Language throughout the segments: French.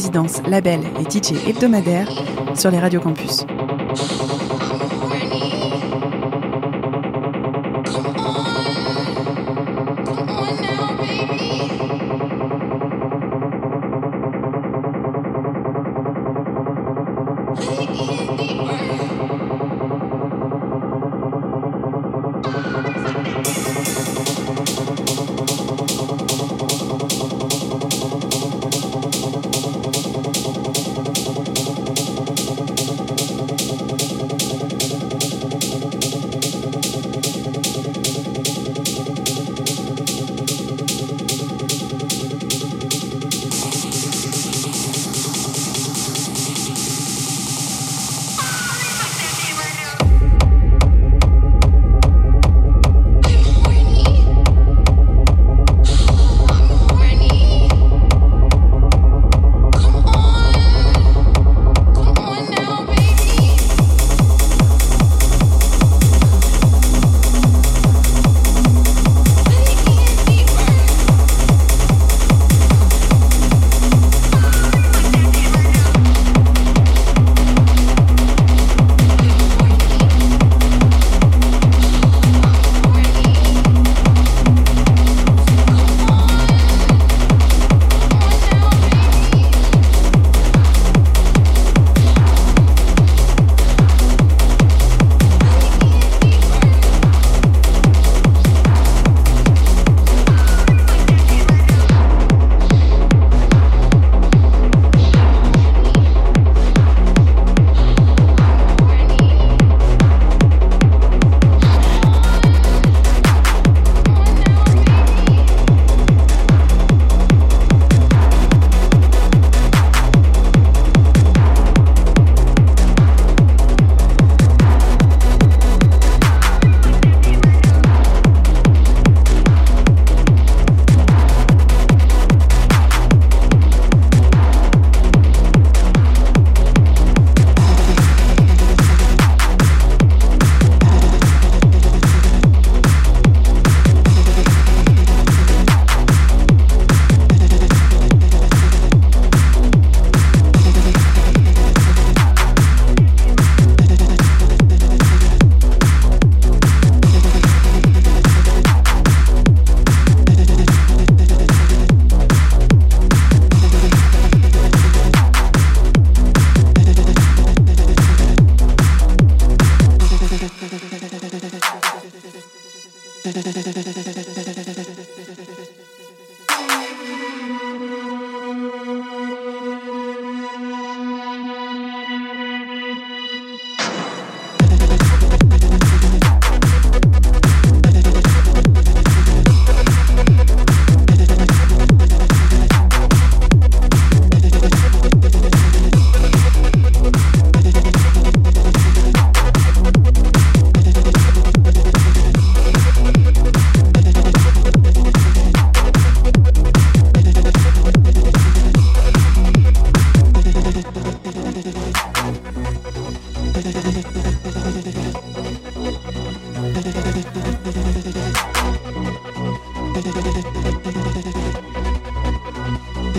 La résidence, label et DJ hebdomadaire sur les radios campus.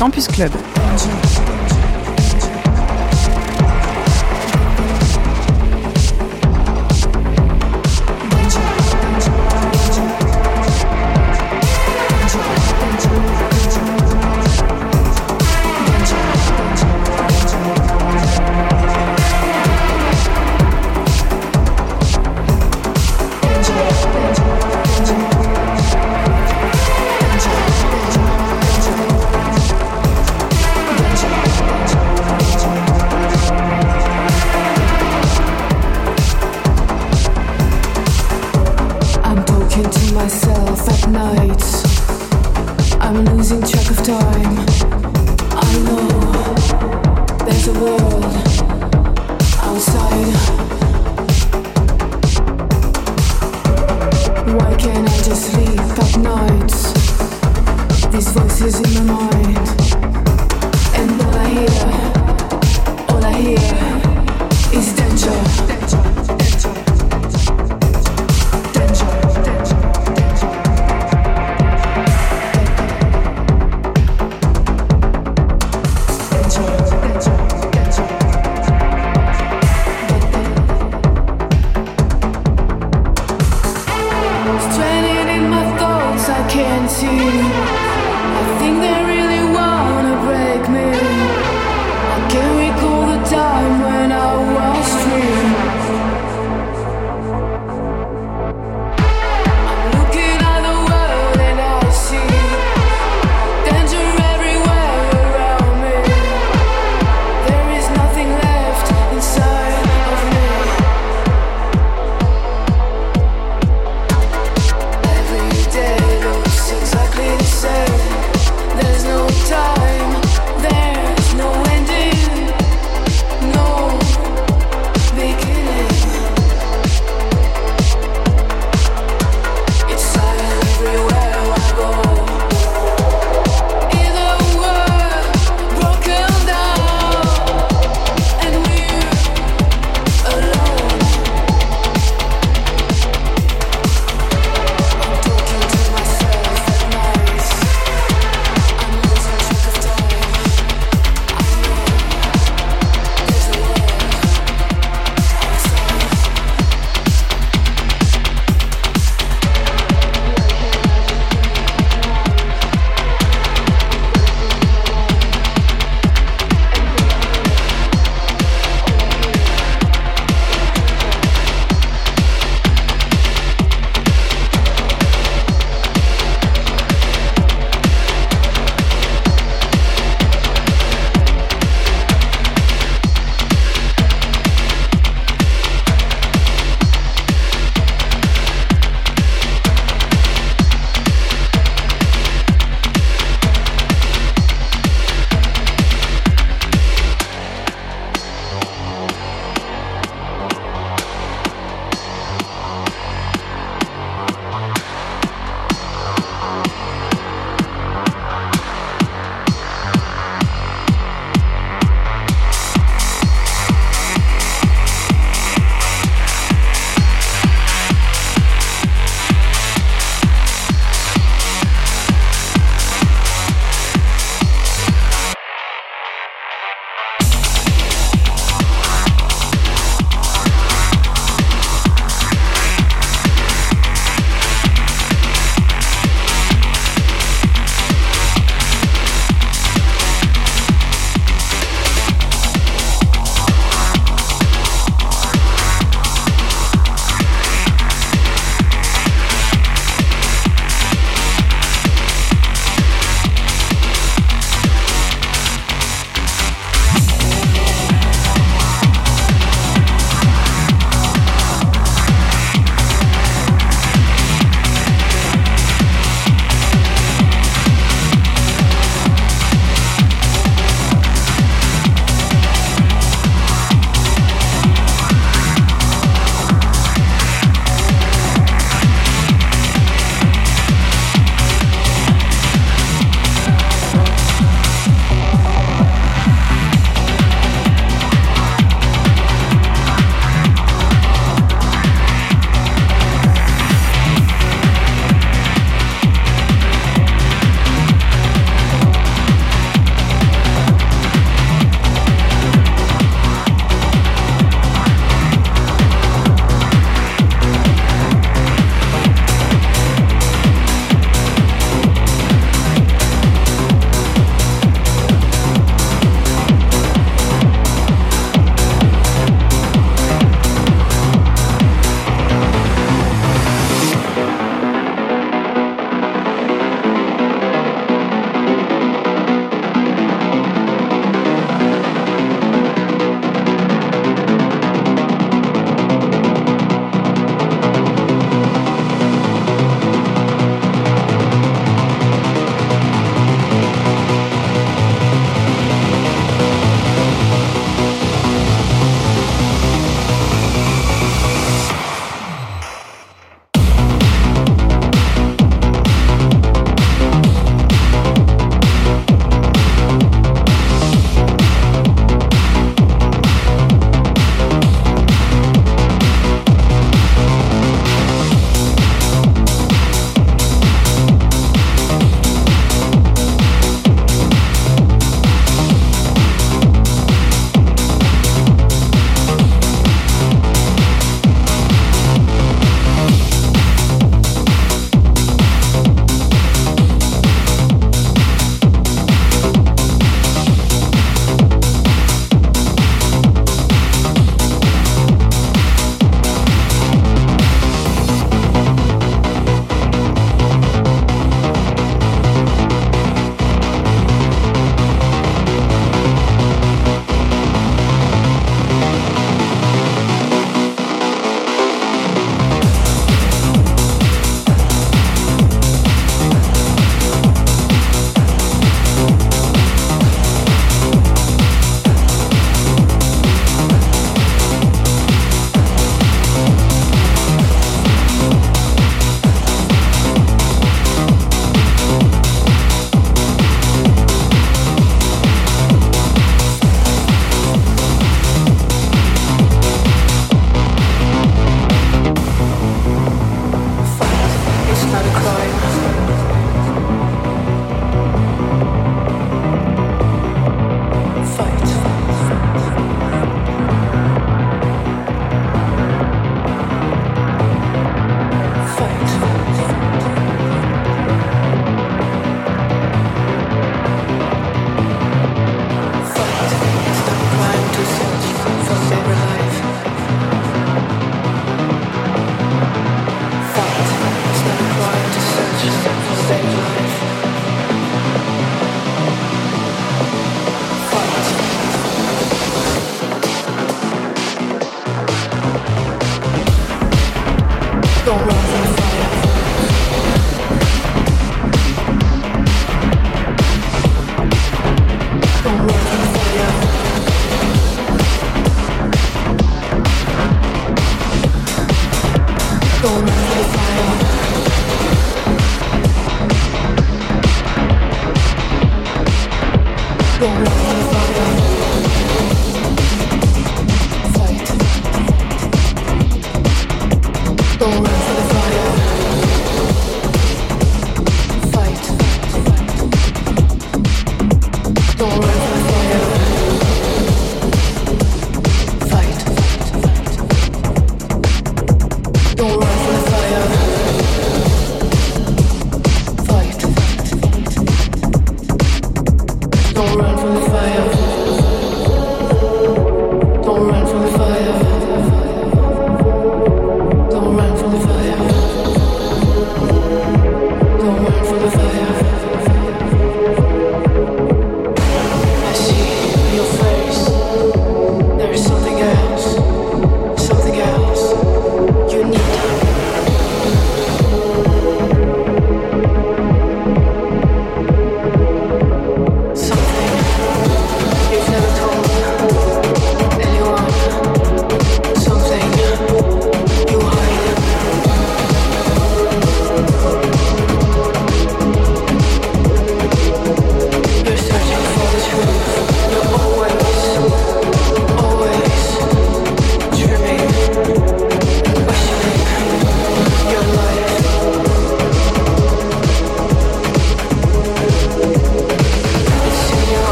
Campus Club.